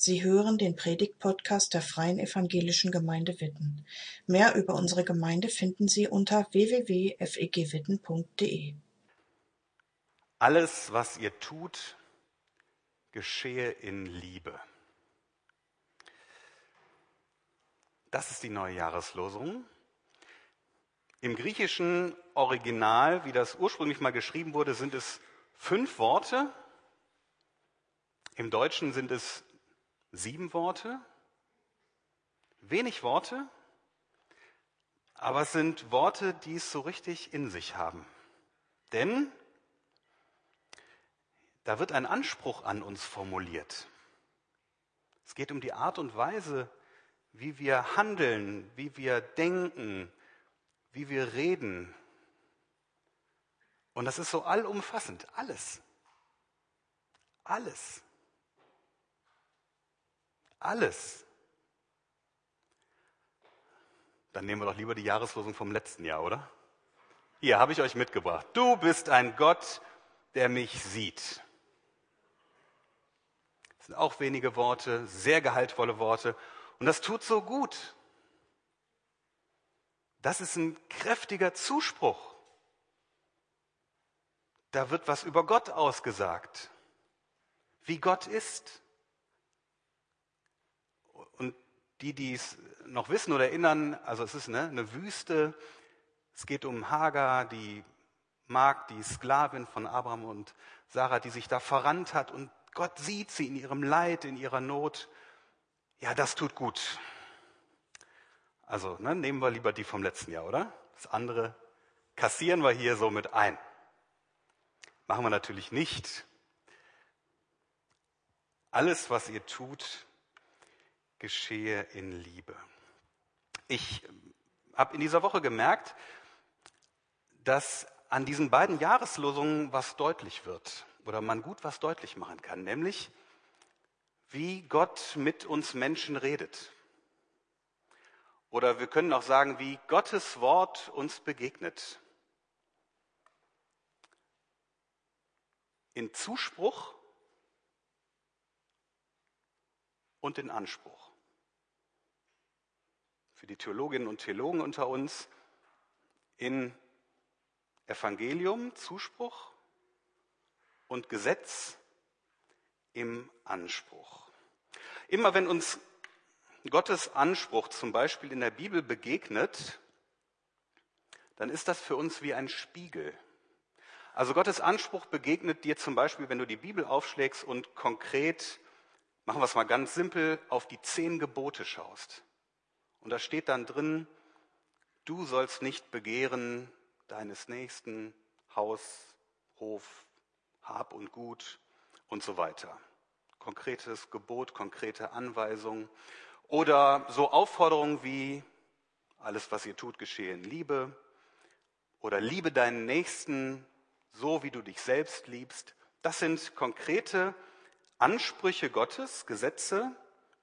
Sie hören den Predigt-Podcast der Freien Evangelischen Gemeinde Witten. Mehr über unsere Gemeinde finden Sie unter www.fegwitten.de. Alles, was ihr tut, geschehe in Liebe. Das ist die neue Jahreslosung. Im griechischen Original, wie das ursprünglich mal geschrieben wurde, sind es fünf Worte. Im Deutschen sind es sieben Worte. Wenig Worte, aber es sind Worte, die es so richtig in sich haben. Denn da wird ein Anspruch an uns formuliert. Es geht um die Art und Weise, wie wir handeln, wie wir denken, wie wir reden. Und das ist so allumfassend, alles. Alles. Alles. Dann nehmen wir doch lieber die Jahreslosung vom letzten Jahr, oder? Hier habe ich euch mitgebracht. Du bist ein Gott, der mich sieht. Das sind auch wenige Worte, sehr gehaltvolle Worte. Und das tut so gut. Das ist ein kräftiger Zuspruch. Da wird was über Gott ausgesagt, wie Gott ist. Und die, die es noch wissen oder erinnern, also es ist eine, eine Wüste, es geht um Hagar, die Magd, die Sklavin von Abraham und Sarah, die sich da verrannt hat und Gott sieht sie in ihrem Leid, in ihrer Not. Ja, das tut gut. Also ne, nehmen wir lieber die vom letzten Jahr, oder? Das andere kassieren wir hier so mit ein. Machen wir natürlich nicht. Alles, was ihr tut, geschehe in Liebe. Ich habe in dieser Woche gemerkt, dass an diesen beiden Jahreslosungen was deutlich wird oder man gut was deutlich machen kann, nämlich wie Gott mit uns Menschen redet. Oder wir können auch sagen, wie Gottes Wort uns begegnet. In Zuspruch und in Anspruch. Für die Theologinnen und Theologen unter uns in Evangelium, Zuspruch und Gesetz im Anspruch. Immer wenn uns Gottes Anspruch zum Beispiel in der Bibel begegnet, dann ist das für uns wie ein Spiegel. Also Gottes Anspruch begegnet dir zum Beispiel, wenn du die Bibel aufschlägst und konkret, machen wir es mal ganz simpel, auf die zehn Gebote schaust. Und da steht dann drin, du sollst nicht begehren deines Nächsten Haus, Hof, Hab und Gut und so weiter. Konkretes Gebot, konkrete Anweisung. Oder so Aufforderungen wie, alles, was ihr tut, geschehe in Liebe. Oder liebe deinen Nächsten so, wie du dich selbst liebst. Das sind konkrete Ansprüche Gottes, Gesetze,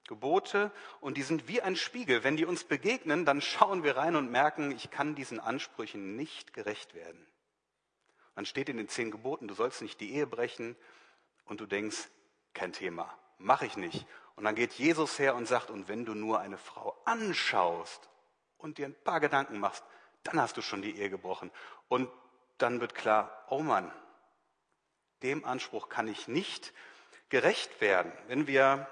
Gebote und die sind wie ein Spiegel. Wenn die uns begegnen, dann schauen wir rein und merken, ich kann diesen Ansprüchen nicht gerecht werden. Dann steht in den zehn Geboten, du sollst nicht die Ehe brechen und du denkst, kein Thema, mache ich nicht. Und dann geht Jesus her und sagt, und wenn du nur eine Frau anschaust und dir ein paar Gedanken machst, dann hast du schon die Ehe gebrochen. Und dann wird klar, oh Mann, dem Anspruch kann ich nicht gerecht werden. Wenn wir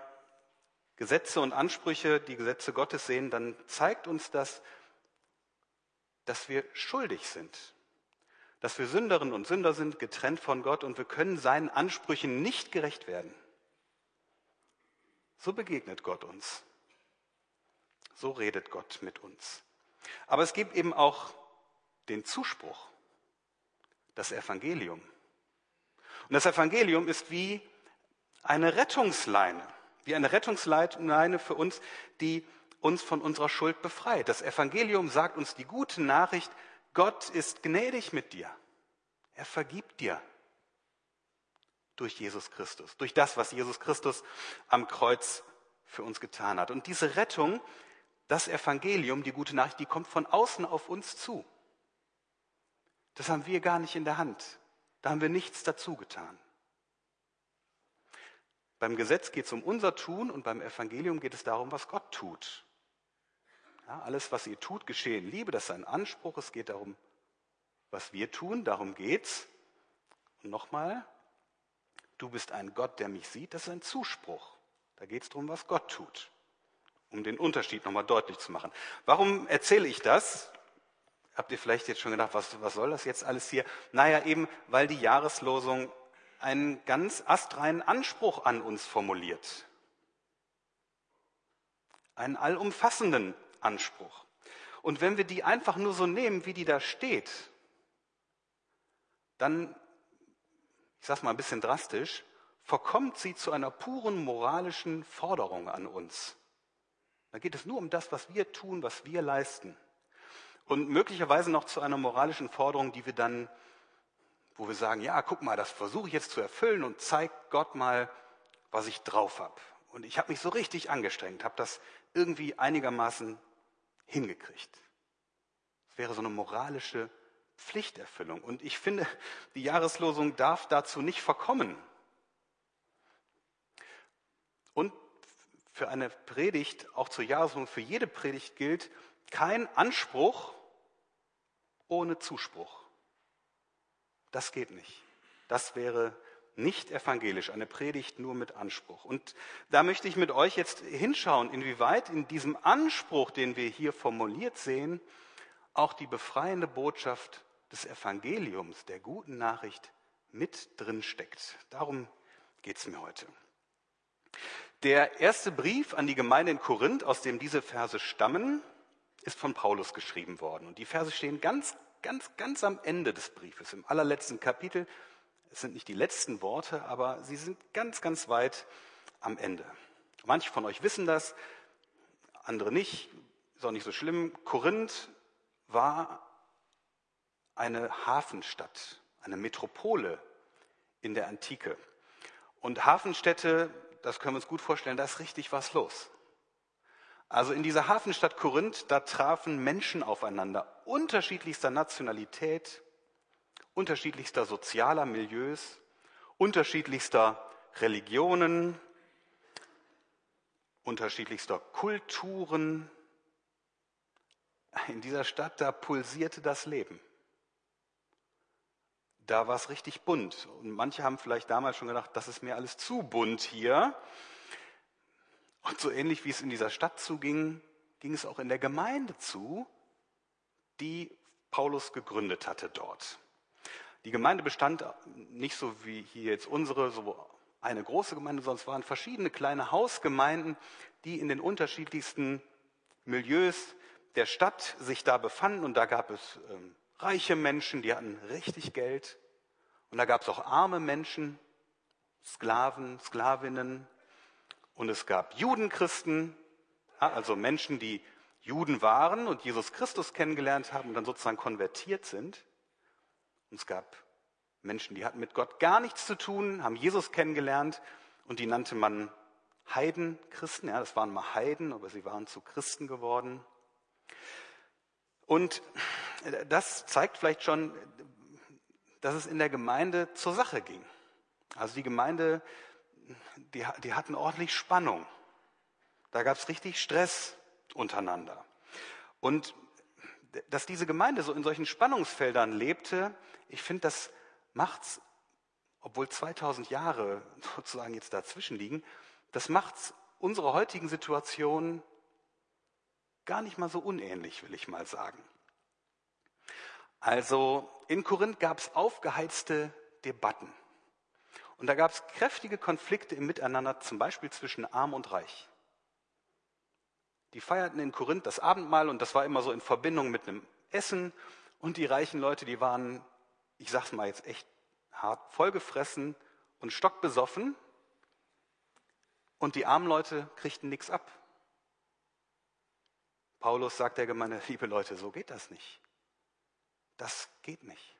Gesetze und Ansprüche, die Gesetze Gottes sehen, dann zeigt uns das, dass wir schuldig sind, dass wir Sünderinnen und Sünder sind, getrennt von Gott und wir können seinen Ansprüchen nicht gerecht werden. So begegnet Gott uns. So redet Gott mit uns. Aber es gibt eben auch den Zuspruch, das Evangelium. Und das Evangelium ist wie eine Rettungsleine, wie eine Rettungsleine für uns, die uns von unserer Schuld befreit. Das Evangelium sagt uns die gute Nachricht, Gott ist gnädig mit dir. Er vergibt dir durch Jesus Christus, durch das, was Jesus Christus am Kreuz für uns getan hat. Und diese Rettung, das Evangelium, die gute Nachricht, die kommt von außen auf uns zu. Das haben wir gar nicht in der Hand. Da haben wir nichts dazu getan. Beim Gesetz geht es um unser Tun und beim Evangelium geht es darum, was Gott tut. Ja, alles, was ihr tut, geschehe in Liebe, das ist ein Anspruch. Es geht darum, was wir tun, darum geht's. Und nochmal, du bist ein Gott, der mich sieht, das ist ein Zuspruch. Da geht es darum, was Gott tut, um den Unterschied nochmal deutlich zu machen. Warum erzähle ich das? Habt ihr vielleicht jetzt schon gedacht, was, was soll das jetzt alles hier? Naja, eben, weil die Jahreslosung einen ganz astreinen Anspruch an uns formuliert. Einen allumfassenden Anspruch. Und wenn wir die einfach nur so nehmen, wie die da steht, dann, ich sage mal ein bisschen drastisch, verkommt sie zu einer puren moralischen Forderung an uns. Da geht es nur um das, was wir tun, was wir leisten. Und möglicherweise noch zu einer moralischen Forderung, die wir dann wo wir sagen, ja, guck mal, das versuche ich jetzt zu erfüllen und zeig Gott mal, was ich drauf habe. Und ich habe mich so richtig angestrengt, habe das irgendwie einigermaßen hingekriegt. Es wäre so eine moralische Pflichterfüllung. Und ich finde, die Jahreslosung darf dazu nicht verkommen. Und für eine Predigt, auch zur Jahreslosung, für jede Predigt gilt, kein Anspruch ohne Zuspruch. Das geht nicht. Das wäre nicht evangelisch, eine Predigt nur mit Anspruch. Und da möchte ich mit euch jetzt hinschauen, inwieweit in diesem Anspruch, den wir hier formuliert sehen, auch die befreiende Botschaft des Evangeliums, der guten Nachricht, mit drin steckt. Darum geht es mir heute. Der erste Brief an die Gemeinde in Korinth, aus dem diese Verse stammen, ist von Paulus geschrieben worden. Und die Verse stehen ganz ganz, ganz am Ende des Briefes, im allerletzten Kapitel. Es sind nicht die letzten Worte, aber sie sind ganz, ganz weit am Ende. Manche von euch wissen das, andere nicht. Ist auch nicht so schlimm. Korinth war eine Hafenstadt, eine Metropole in der Antike. Und Hafenstädte, das können wir uns gut vorstellen, da ist richtig was los. Also in dieser Hafenstadt Korinth, da trafen Menschen aufeinander, unterschiedlichster Nationalität, unterschiedlichster sozialer Milieus, unterschiedlichster Religionen, unterschiedlichster Kulturen. In dieser Stadt, da pulsierte das Leben. Da war es richtig bunt. Und manche haben vielleicht damals schon gedacht, das ist mir alles zu bunt hier. Und so ähnlich wie es in dieser Stadt zuging, ging es auch in der Gemeinde zu, die Paulus gegründet hatte dort. Die Gemeinde bestand nicht so wie hier jetzt unsere, so eine große Gemeinde, sondern es waren verschiedene kleine Hausgemeinden, die in den unterschiedlichsten Milieus der Stadt sich da befanden. Und da gab es ähm, reiche Menschen, die hatten richtig Geld. Und da gab es auch arme Menschen, Sklaven, Sklavinnen, und es gab Judenchristen, also Menschen, die Juden waren und Jesus Christus kennengelernt haben und dann sozusagen konvertiert sind. Und es gab Menschen, die hatten mit Gott gar nichts zu tun, haben Jesus kennengelernt und die nannte man Heidenchristen. Ja, das waren mal Heiden, aber sie waren zu Christen geworden. Und das zeigt vielleicht schon, dass es in der Gemeinde zur Sache ging. Also die Gemeinde die, die hatten ordentlich Spannung. Da gab es richtig Stress untereinander. Und dass diese Gemeinde so in solchen Spannungsfeldern lebte, ich finde, das macht's, obwohl 2000 Jahre sozusagen jetzt dazwischen liegen, das macht's unserer heutigen Situation gar nicht mal so unähnlich, will ich mal sagen. Also in Korinth gab es aufgeheizte Debatten. Und da gab es kräftige Konflikte im Miteinander, zum Beispiel zwischen Arm und Reich. Die feierten in Korinth das Abendmahl und das war immer so in Verbindung mit einem Essen. Und die reichen Leute, die waren, ich sag's mal jetzt echt hart, vollgefressen und stockbesoffen. Und die armen Leute kriegten nichts ab. Paulus sagt der Gemeinde, liebe Leute, so geht das nicht. Das geht nicht.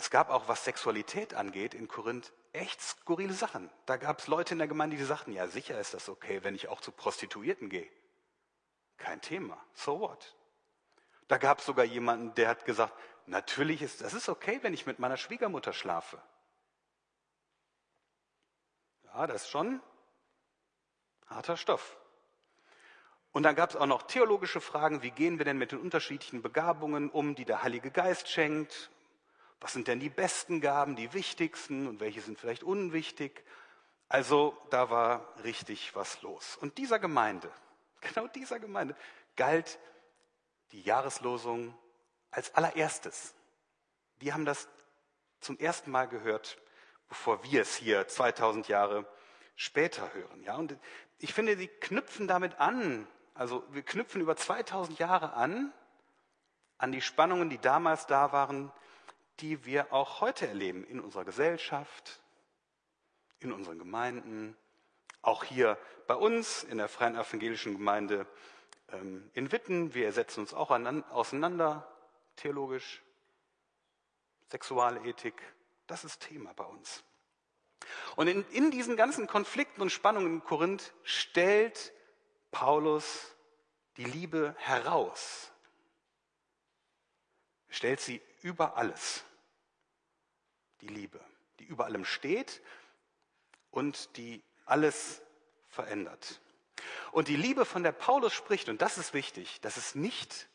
Es gab auch, was Sexualität angeht, in Korinth echt skurrile Sachen. Da gab es Leute in der Gemeinde, die sagten, ja, sicher ist das okay, wenn ich auch zu Prostituierten gehe. Kein Thema. So what? Da gab es sogar jemanden, der hat gesagt, natürlich ist das ist okay, wenn ich mit meiner Schwiegermutter schlafe. Ja, das ist schon harter Stoff. Und dann gab es auch noch theologische Fragen, wie gehen wir denn mit den unterschiedlichen Begabungen um, die der Heilige Geist schenkt? Was sind denn die besten Gaben, die wichtigsten und welche sind vielleicht unwichtig? Also da war richtig was los. Und dieser Gemeinde, genau dieser Gemeinde, galt die Jahreslosung als allererstes. Die haben das zum ersten Mal gehört, bevor wir es hier 2000 Jahre später hören. Ja, und ich finde, die knüpfen damit an. Also wir knüpfen über 2000 Jahre an an die Spannungen, die damals da waren, die wir auch heute erleben in unserer Gesellschaft, in unseren Gemeinden, auch hier bei uns in der Freien Evangelischen Gemeinde ähm, in Witten. Wir setzen uns auch auseinander, theologisch, Sexualethik, das ist Thema bei uns. Und in, in diesen ganzen Konflikten und Spannungen in Korinth stellt Paulus die Liebe heraus. Er stellt sie über alles. Die Liebe, die über allem steht und die alles verändert. Und die Liebe, von der Paulus spricht, und das ist wichtig, das ist nicht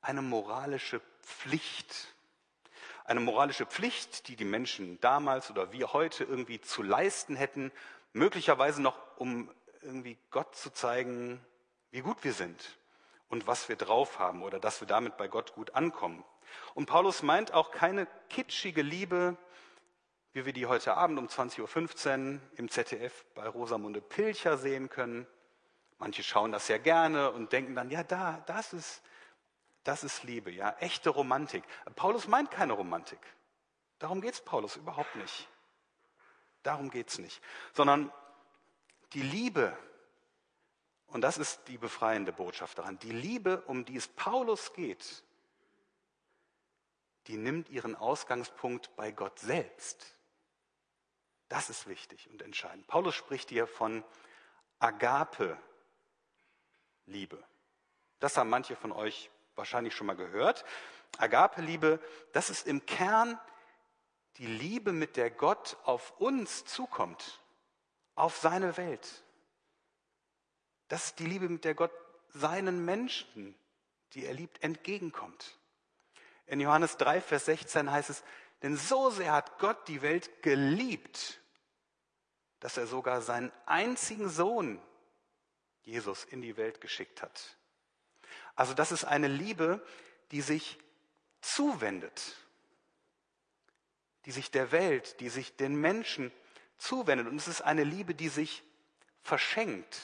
eine moralische Pflicht. Eine moralische Pflicht, die die Menschen damals oder wir heute irgendwie zu leisten hätten, möglicherweise noch, um irgendwie Gott zu zeigen, wie gut wir sind und was wir drauf haben oder dass wir damit bei Gott gut ankommen. Und Paulus meint auch keine kitschige Liebe, wie wir die heute Abend um 20.15 Uhr im ZDF bei Rosamunde Pilcher sehen können. Manche schauen das ja gerne und denken dann, ja, da, das ist, das ist Liebe, ja, echte Romantik. Paulus meint keine Romantik. Darum geht es Paulus überhaupt nicht. Darum geht es nicht. Sondern die Liebe, und das ist die befreiende Botschaft daran, die Liebe, um die es Paulus geht, die nimmt ihren Ausgangspunkt bei Gott selbst. Das ist wichtig und entscheidend. Paulus spricht hier von Agape-Liebe. Das haben manche von euch wahrscheinlich schon mal gehört. Agape-Liebe, das ist im Kern die Liebe, mit der Gott auf uns zukommt, auf seine Welt. Das ist die Liebe, mit der Gott seinen Menschen, die er liebt, entgegenkommt. In Johannes 3, Vers 16 heißt es, denn so sehr hat Gott die Welt geliebt, dass er sogar seinen einzigen Sohn, Jesus, in die Welt geschickt hat. Also das ist eine Liebe, die sich zuwendet, die sich der Welt, die sich den Menschen zuwendet. Und es ist eine Liebe, die sich verschenkt,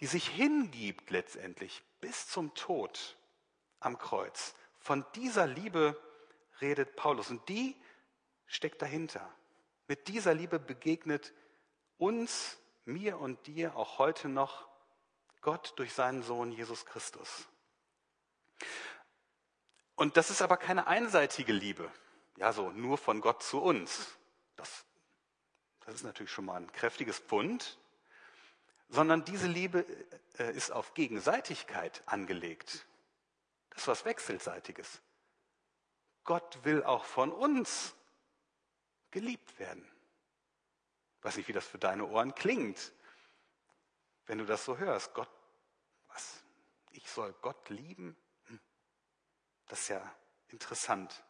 die sich hingibt letztendlich bis zum Tod am Kreuz. Von dieser Liebe redet Paulus und die steckt dahinter. Mit dieser Liebe begegnet uns, mir und dir auch heute noch Gott durch seinen Sohn Jesus Christus. Und das ist aber keine einseitige Liebe, ja, so nur von Gott zu uns. Das, das ist natürlich schon mal ein kräftiges Pfund, sondern diese Liebe äh, ist auf Gegenseitigkeit angelegt. Das ist was Wechselseitiges. Gott will auch von uns geliebt werden. Ich weiß nicht, wie das für deine Ohren klingt, wenn du das so hörst. Gott, was? Ich soll Gott lieben? Hm. Das ist ja interessant.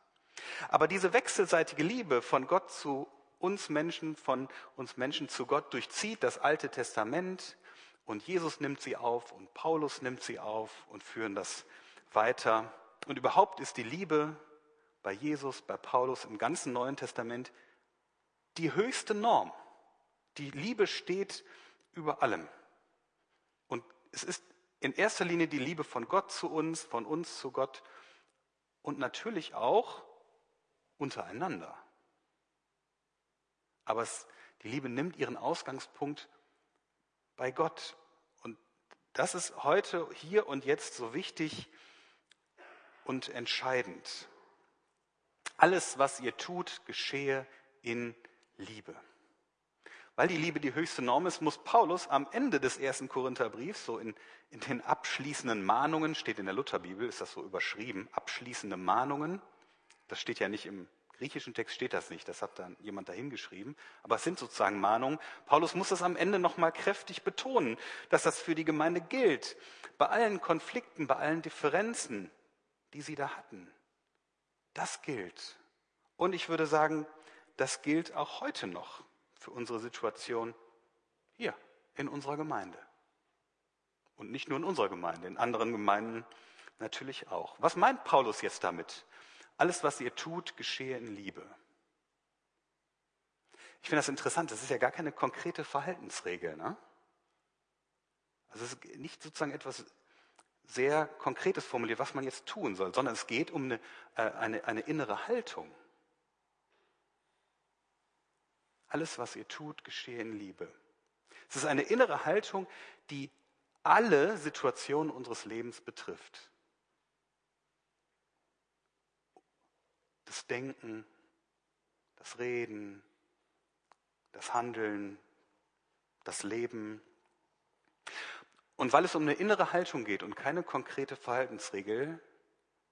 Aber diese wechselseitige Liebe von Gott zu uns Menschen, von uns Menschen zu Gott durchzieht das Alte Testament und Jesus nimmt sie auf und Paulus nimmt sie auf und führen das weiter. Und überhaupt ist die Liebe bei Jesus, bei Paulus im ganzen Neuen Testament die höchste Norm. Die Liebe steht über allem. Und es ist in erster Linie die Liebe von Gott zu uns, von uns zu Gott und natürlich auch untereinander. Aber es, die Liebe nimmt ihren Ausgangspunkt bei Gott. Und das ist heute, hier und jetzt so wichtig und entscheidend. Alles, was ihr tut, geschehe in Liebe. Weil die Liebe die höchste Norm ist, muss Paulus am Ende des ersten Korintherbriefs, so in, in den abschließenden Mahnungen, steht in der Lutherbibel, ist das so überschrieben, abschließende Mahnungen, das steht ja nicht im griechischen Text steht das nicht, das hat dann jemand dahingeschrieben, aber es sind sozusagen Mahnungen. Paulus muss das am Ende nochmal kräftig betonen, dass das für die Gemeinde gilt, bei allen Konflikten, bei allen Differenzen, die sie da hatten. Das gilt. Und ich würde sagen, das gilt auch heute noch für unsere Situation hier in unserer Gemeinde. Und nicht nur in unserer Gemeinde, in anderen Gemeinden natürlich auch. Was meint Paulus jetzt damit? Alles, was ihr tut, geschehe in Liebe. Ich finde das interessant, das ist ja gar keine konkrete Verhaltensregel. Ne? Also es ist nicht sozusagen etwas sehr Konkretes formuliert, was man jetzt tun soll, sondern es geht um eine, äh, eine, eine innere Haltung. Alles, was ihr tut, geschehe in Liebe. Es ist eine innere Haltung, die alle Situationen unseres Lebens betrifft. Das Denken, das Reden, das Handeln, das Leben. Und weil es um eine innere Haltung geht und keine konkrete Verhaltensregel,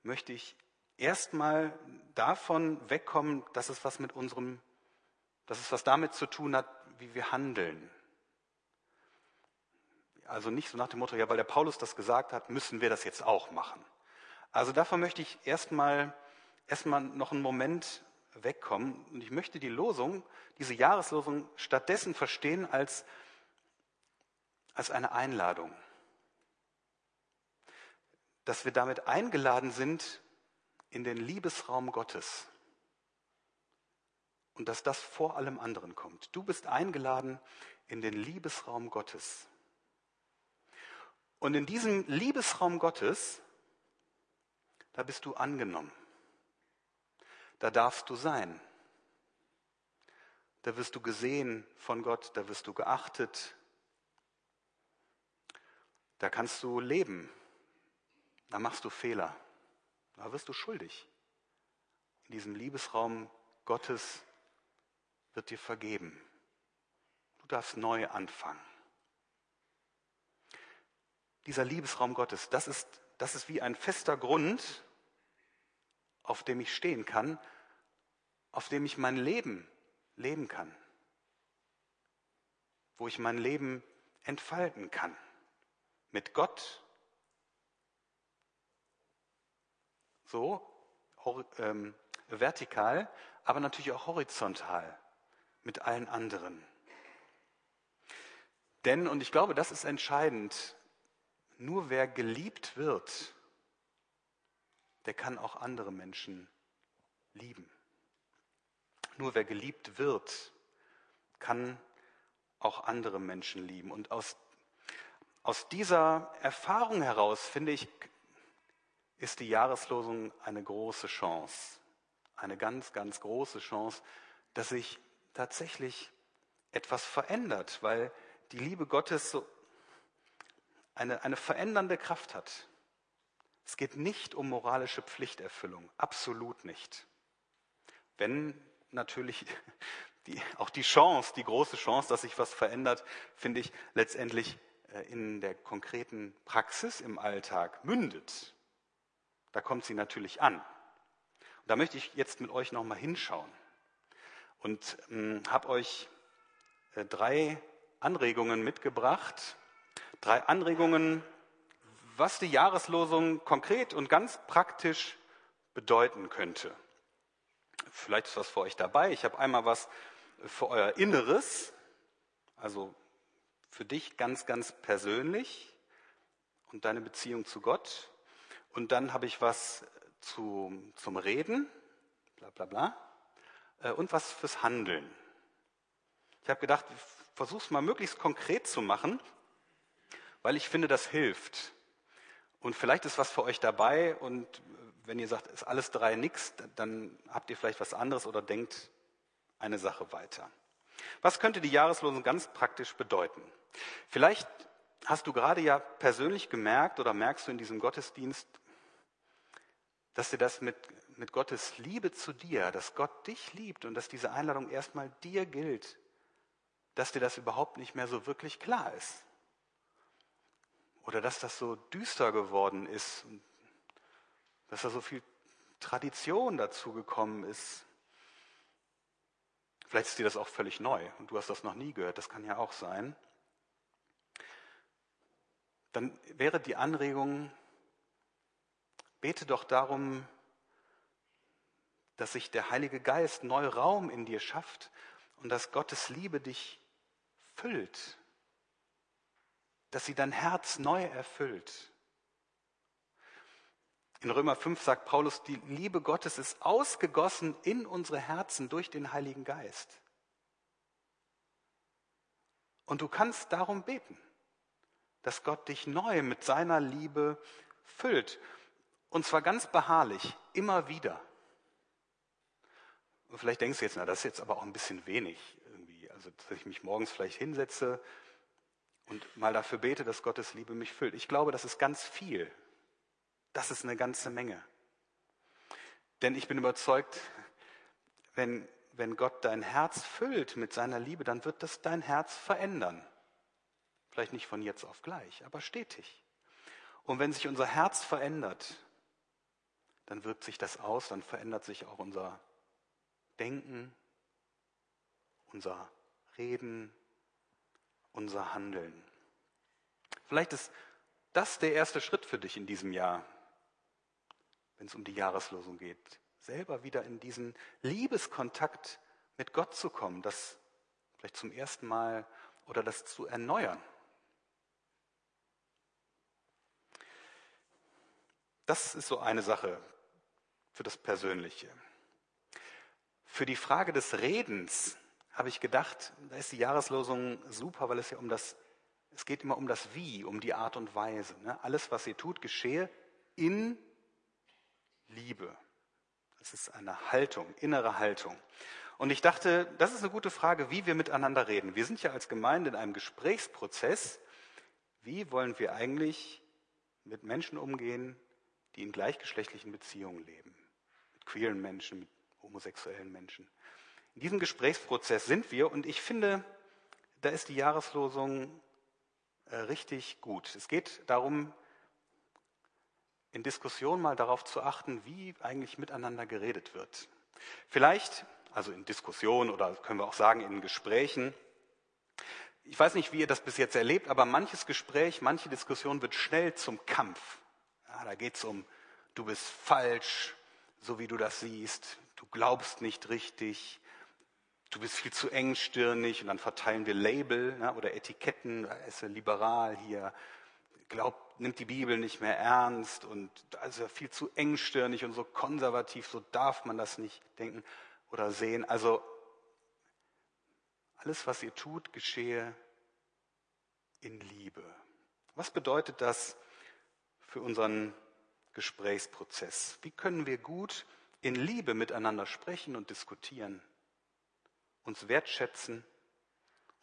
möchte ich erstmal davon wegkommen, dass es was mit unserem, dass es was damit zu tun hat, wie wir handeln. Also nicht so nach dem Motto, ja, weil der Paulus das gesagt hat, müssen wir das jetzt auch machen. Also davon möchte ich erstmal erstmal noch einen Moment wegkommen und ich möchte die Losung, diese Jahreslosung stattdessen verstehen als als eine Einladung. Dass wir damit eingeladen sind in den Liebesraum Gottes. Und dass das vor allem anderen kommt. Du bist eingeladen in den Liebesraum Gottes. Und in diesem Liebesraum Gottes, da bist du angenommen. Da darfst du sein. Da wirst du gesehen von Gott, da wirst du geachtet, da kannst du leben. Da machst du Fehler. Da wirst du schuldig. In diesem Liebesraum Gottes wird dir vergeben. Du darfst neu anfangen. Dieser Liebesraum Gottes, das ist, das ist wie ein fester Grund, auf dem ich stehen kann, auf dem ich mein Leben leben kann, wo ich mein Leben entfalten kann mit Gott so ähm, vertikal, aber natürlich auch horizontal mit allen anderen. Denn, und ich glaube, das ist entscheidend, nur wer geliebt wird, der kann auch andere Menschen lieben. Nur wer geliebt wird, kann auch andere Menschen lieben. Und aus aus dieser Erfahrung heraus, finde ich, ist die Jahreslosung eine große Chance, eine ganz, ganz große Chance, dass sich tatsächlich etwas verändert, weil die Liebe Gottes so eine, eine verändernde Kraft hat. Es geht nicht um moralische Pflichterfüllung, absolut nicht. Wenn natürlich die, auch die Chance, die große Chance, dass sich was verändert, finde ich letztendlich in der konkreten Praxis im Alltag mündet, da kommt sie natürlich an. Und da möchte ich jetzt mit euch nochmal hinschauen und ähm, habe euch äh, drei Anregungen mitgebracht. Drei Anregungen, was die Jahreslosung konkret und ganz praktisch bedeuten könnte. Vielleicht ist was für euch dabei. Ich habe einmal was für euer Inneres, also für dich ganz, ganz persönlich und deine Beziehung zu Gott. Und dann habe ich was zu, zum Reden, bla bla bla, äh, und was fürs Handeln. Ich habe gedacht, versuch's mal möglichst konkret zu machen, weil ich finde, das hilft. Und vielleicht ist was für euch dabei und wenn ihr sagt, ist alles drei nix, dann habt ihr vielleicht was anderes oder denkt eine Sache weiter. Was könnte die Jahreslosung ganz praktisch bedeuten? Vielleicht hast du gerade ja persönlich gemerkt oder merkst du in diesem Gottesdienst, dass dir das mit, mit Gottes Liebe zu dir, dass Gott dich liebt und dass diese Einladung erstmal dir gilt, dass dir das überhaupt nicht mehr so wirklich klar ist. Oder dass das so düster geworden ist, dass da so viel Tradition dazu gekommen ist, Vielleicht ist dir das auch völlig neu und du hast das noch nie gehört, das kann ja auch sein. Dann wäre die Anregung, bete doch darum, dass sich der Heilige Geist neu Raum in dir schafft und dass Gottes Liebe dich füllt, dass sie dein Herz neu erfüllt. In Römer 5 sagt Paulus, die Liebe Gottes ist ausgegossen in unsere Herzen durch den Heiligen Geist. Und du kannst darum beten, dass Gott dich neu mit seiner Liebe füllt. Und zwar ganz beharrlich, immer wieder. Und vielleicht denkst du jetzt, na, das ist jetzt aber auch ein bisschen wenig irgendwie. Also, dass ich mich morgens vielleicht hinsetze und mal dafür bete, dass Gottes Liebe mich füllt. Ich glaube, das ist ganz viel. Das ist eine ganze Menge. Denn ich bin überzeugt, wenn, wenn Gott dein Herz füllt mit seiner Liebe, dann wird das dein Herz verändern. Vielleicht nicht von jetzt auf gleich, aber stetig. Und wenn sich unser Herz verändert, dann wirkt sich das aus, dann verändert sich auch unser Denken, unser Reden, unser Handeln. Vielleicht ist das der erste Schritt für dich in diesem Jahr, wenn es um die Jahreslosung geht, selber wieder in diesen Liebeskontakt mit Gott zu kommen, das vielleicht zum ersten Mal oder das zu erneuern. Das ist so eine Sache für das Persönliche. Für die Frage des Redens habe ich gedacht, da ist die Jahreslosung super, weil es ja um das, es geht immer um das Wie, um die Art und Weise. Ne? Alles, was ihr tut, geschehe in Liebe. Das ist eine Haltung, innere Haltung. Und ich dachte, das ist eine gute Frage, wie wir miteinander reden. Wir sind ja als Gemeinde in einem Gesprächsprozess. Wie wollen wir eigentlich mit Menschen umgehen, die in gleichgeschlechtlichen Beziehungen leben. Mit queeren Menschen, mit homosexuellen Menschen. In diesem Gesprächsprozess sind wir und ich finde, da ist die Jahreslosung äh, richtig gut. Es geht darum, in Diskussionen mal darauf zu achten, wie eigentlich miteinander geredet wird. Vielleicht, also in Diskussionen oder können wir auch sagen in Gesprächen, ich weiß nicht, wie ihr das bis jetzt erlebt, aber manches Gespräch, manche Diskussion wird schnell zum Kampf. Ja, da geht es um, du bist falsch, so wie du das siehst, du glaubst nicht richtig, du bist viel zu engstirnig und dann verteilen wir Label ja, oder Etiketten, da ist er liberal hier, glaubt, nimmt die Bibel nicht mehr ernst und also viel zu engstirnig und so konservativ, so darf man das nicht denken oder sehen. Also alles, was ihr tut, geschehe in Liebe. Was bedeutet das für unseren Gesprächsprozess? Wie können wir gut in Liebe miteinander sprechen und diskutieren, uns wertschätzen,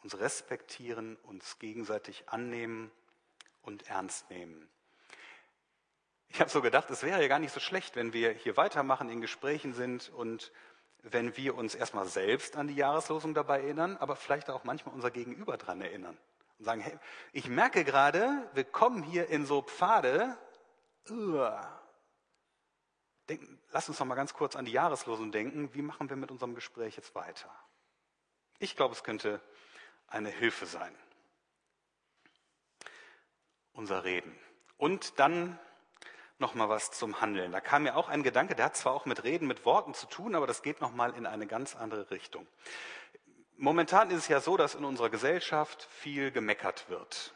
uns respektieren, uns gegenseitig annehmen und ernst nehmen? Ich habe so gedacht, es wäre ja gar nicht so schlecht, wenn wir hier weitermachen, in Gesprächen sind und wenn wir uns erstmal selbst an die Jahreslosung dabei erinnern, aber vielleicht auch manchmal unser Gegenüber dran erinnern und sagen, hey, ich merke gerade, wir kommen hier in so Pfade. Denk, lass uns noch mal ganz kurz an die Jahreslosung denken. Wie machen wir mit unserem Gespräch jetzt weiter? Ich glaube, es könnte eine Hilfe sein. Unser Reden. Und dann noch mal was zum Handeln. Da kam mir auch ein Gedanke, der hat zwar auch mit Reden, mit Worten zu tun, aber das geht noch mal in eine ganz andere Richtung. Momentan ist es ja so, dass in unserer Gesellschaft viel gemeckert wird.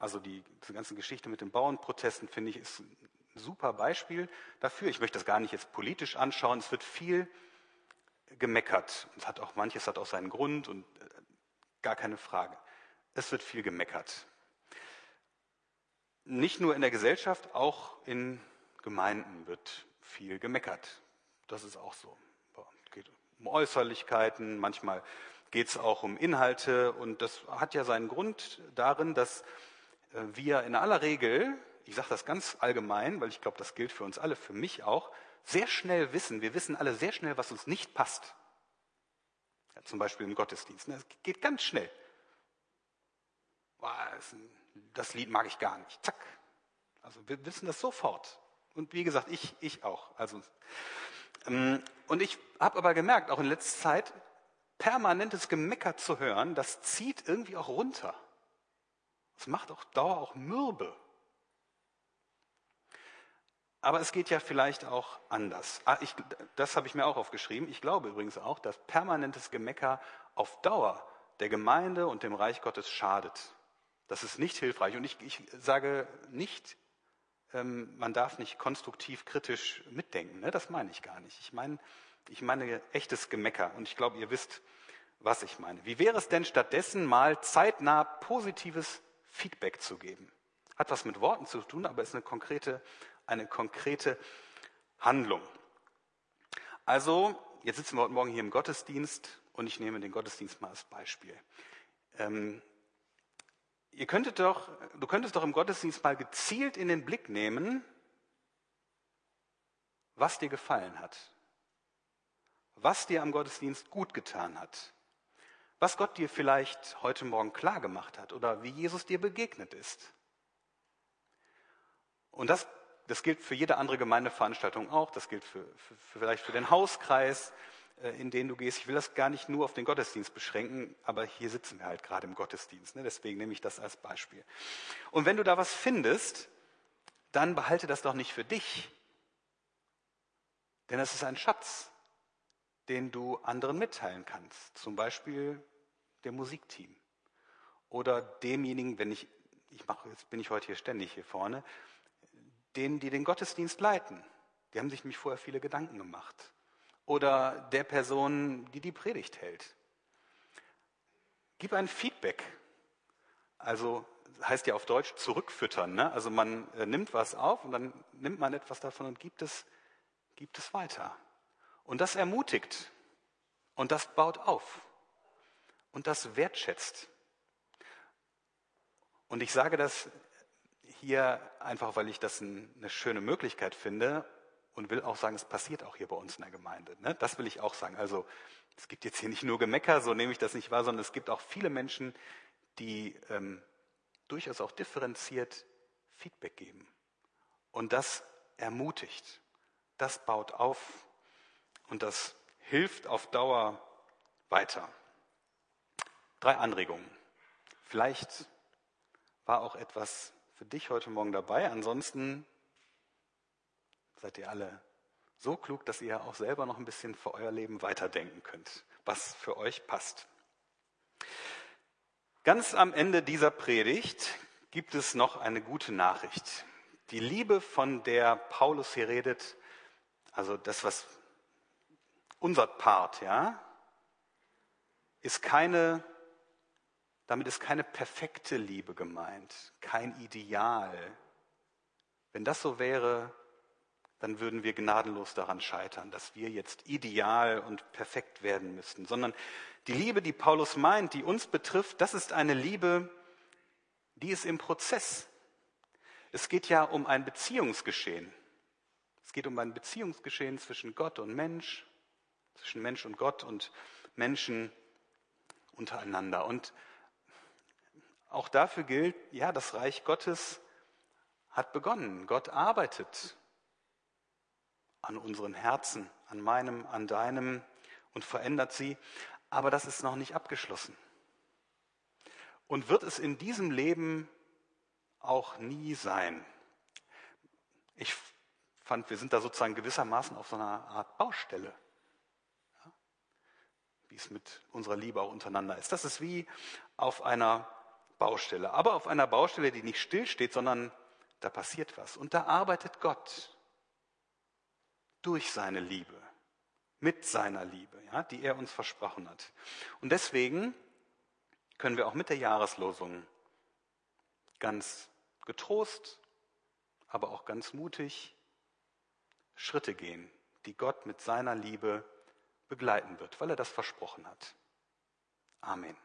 Also die, diese ganze Geschichte mit den Bauernprotesten, finde ich, ist ein super Beispiel dafür. Ich möchte das gar nicht jetzt politisch anschauen. Es wird viel gemeckert. Es hat auch manches hat auch seinen Grund und äh, gar keine Frage. Es wird viel gemeckert. Nicht nur in der Gesellschaft, auch in Gemeinden wird viel gemeckert. Das ist auch so um Äußerlichkeiten, manchmal geht es auch um Inhalte und das hat ja seinen Grund darin, dass äh, wir in aller Regel, ich sage das ganz allgemein, weil ich glaube, das gilt für uns alle, für mich auch, sehr schnell wissen, wir wissen alle sehr schnell, was uns nicht passt. Ja, zum Beispiel im Gottesdienst. Das ne? geht ganz schnell. Das Lied mag ich gar nicht. Zack. Also wir wissen das sofort. Und wie gesagt, ich, ich auch. Also ähm, und ich habe aber gemerkt, auch in letzter Zeit, permanentes Gemecker zu hören, das zieht irgendwie auch runter. Das macht auch Dauer auch mürbe. Aber es geht ja vielleicht auch anders. Ah, ich, das habe ich mir auch aufgeschrieben. Ich glaube übrigens auch, dass permanentes Gemecker auf Dauer der Gemeinde und dem Reich Gottes schadet. Das ist nicht hilfreich. Und ich, ich sage nicht, ähm, man darf nicht konstruktiv kritisch mitdenken. Ne? Das meine ich gar nicht. Ich meine, ich meine echtes Gemecker. Und ich glaube, ihr wisst, was ich meine. Wie wäre es denn stattdessen mal zeitnah positives Feedback zu geben? Hat was mit Worten zu tun, aber ist eine konkrete, eine konkrete Handlung. Also, jetzt sitzen wir heute Morgen hier im Gottesdienst und ich nehme den Gottesdienst mal als Beispiel. Ähm, ihr könntet doch, du könntest doch im Gottesdienst mal gezielt in den Blick nehmen, was dir gefallen hat, was dir am Gottesdienst gut getan hat, was Gott dir vielleicht heute Morgen klar gemacht hat oder wie Jesus dir begegnet ist. Und das, das gilt für jede andere Gemeindeveranstaltung auch, das gilt für, für, vielleicht für den Hauskreis, in den du gehst. Ich will das gar nicht nur auf den Gottesdienst beschränken, aber hier sitzen wir halt gerade im Gottesdienst. Ne? Deswegen nehme ich das als Beispiel. Und wenn du da was findest, dann behalte das doch nicht für dich. Denn es ist ein Schatz, den du anderen mitteilen kannst. Zum Beispiel dem Musikteam. Oder demjenigen, wenn ich, ich mache, jetzt bin ich heute hier ständig hier vorne, denen, die den Gottesdienst leiten. Die haben sich nämlich vorher viele Gedanken gemacht oder der Person, die die Predigt hält. Gib ein Feedback. Also heißt ja auf Deutsch zurückfüttern. Ne? Also man äh, nimmt was auf und dann nimmt man etwas davon und gibt es, gibt es weiter. Und das ermutigt und das baut auf und das wertschätzt. Und ich sage das hier einfach, weil ich das eine schöne Möglichkeit finde und will auch sagen, es passiert auch hier bei uns in der Gemeinde. Ne? Das will ich auch sagen. Also es gibt jetzt hier nicht nur Gemecker, so nehme ich das nicht wahr, sondern es gibt auch viele Menschen, die ähm, durchaus auch differenziert Feedback geben. Und das ermutigt, das baut auf und das hilft auf Dauer weiter. Drei Anregungen. Vielleicht war auch etwas für dich heute Morgen dabei. Ansonsten seid ihr alle so klug, dass ihr auch selber noch ein bisschen für euer Leben weiterdenken könnt, was für euch passt. Ganz am Ende dieser Predigt gibt es noch eine gute Nachricht. Die Liebe, von der Paulus hier redet, also das, was unser Part, ja, ist keine, damit ist keine perfekte Liebe gemeint, kein Ideal. Wenn das so wäre, dann würden wir gnadenlos daran scheitern, dass wir jetzt ideal und perfekt werden müssten, sondern die Liebe, die Paulus meint, die uns betrifft, das ist eine Liebe, die ist im Prozess. Es geht ja um ein Beziehungsgeschehen. Es geht um ein Beziehungsgeschehen zwischen Gott und Mensch, zwischen Mensch und Gott und Menschen untereinander. Und auch dafür gilt, ja, das Reich Gottes hat begonnen. Gott arbeitet an unseren Herzen, an meinem, an deinem und verändert sie. Aber das ist noch nicht abgeschlossen. Und wird es in diesem Leben auch nie sein. Ich fand, wir sind da sozusagen gewissermaßen auf so einer Art Baustelle. Ja? Wie es mit unserer Liebe auch untereinander ist. Das ist wie auf einer Baustelle. Aber auf einer Baustelle, die nicht stillsteht, sondern da passiert was. Und da arbeitet Gott durch seine Liebe, mit seiner Liebe, ja, die er uns versprochen hat. Und deswegen können wir auch mit der Jahreslosung ganz getrost, aber auch ganz mutig Schritte gehen, die Gott mit seiner Liebe begleiten wird, weil er das versprochen hat. Amen.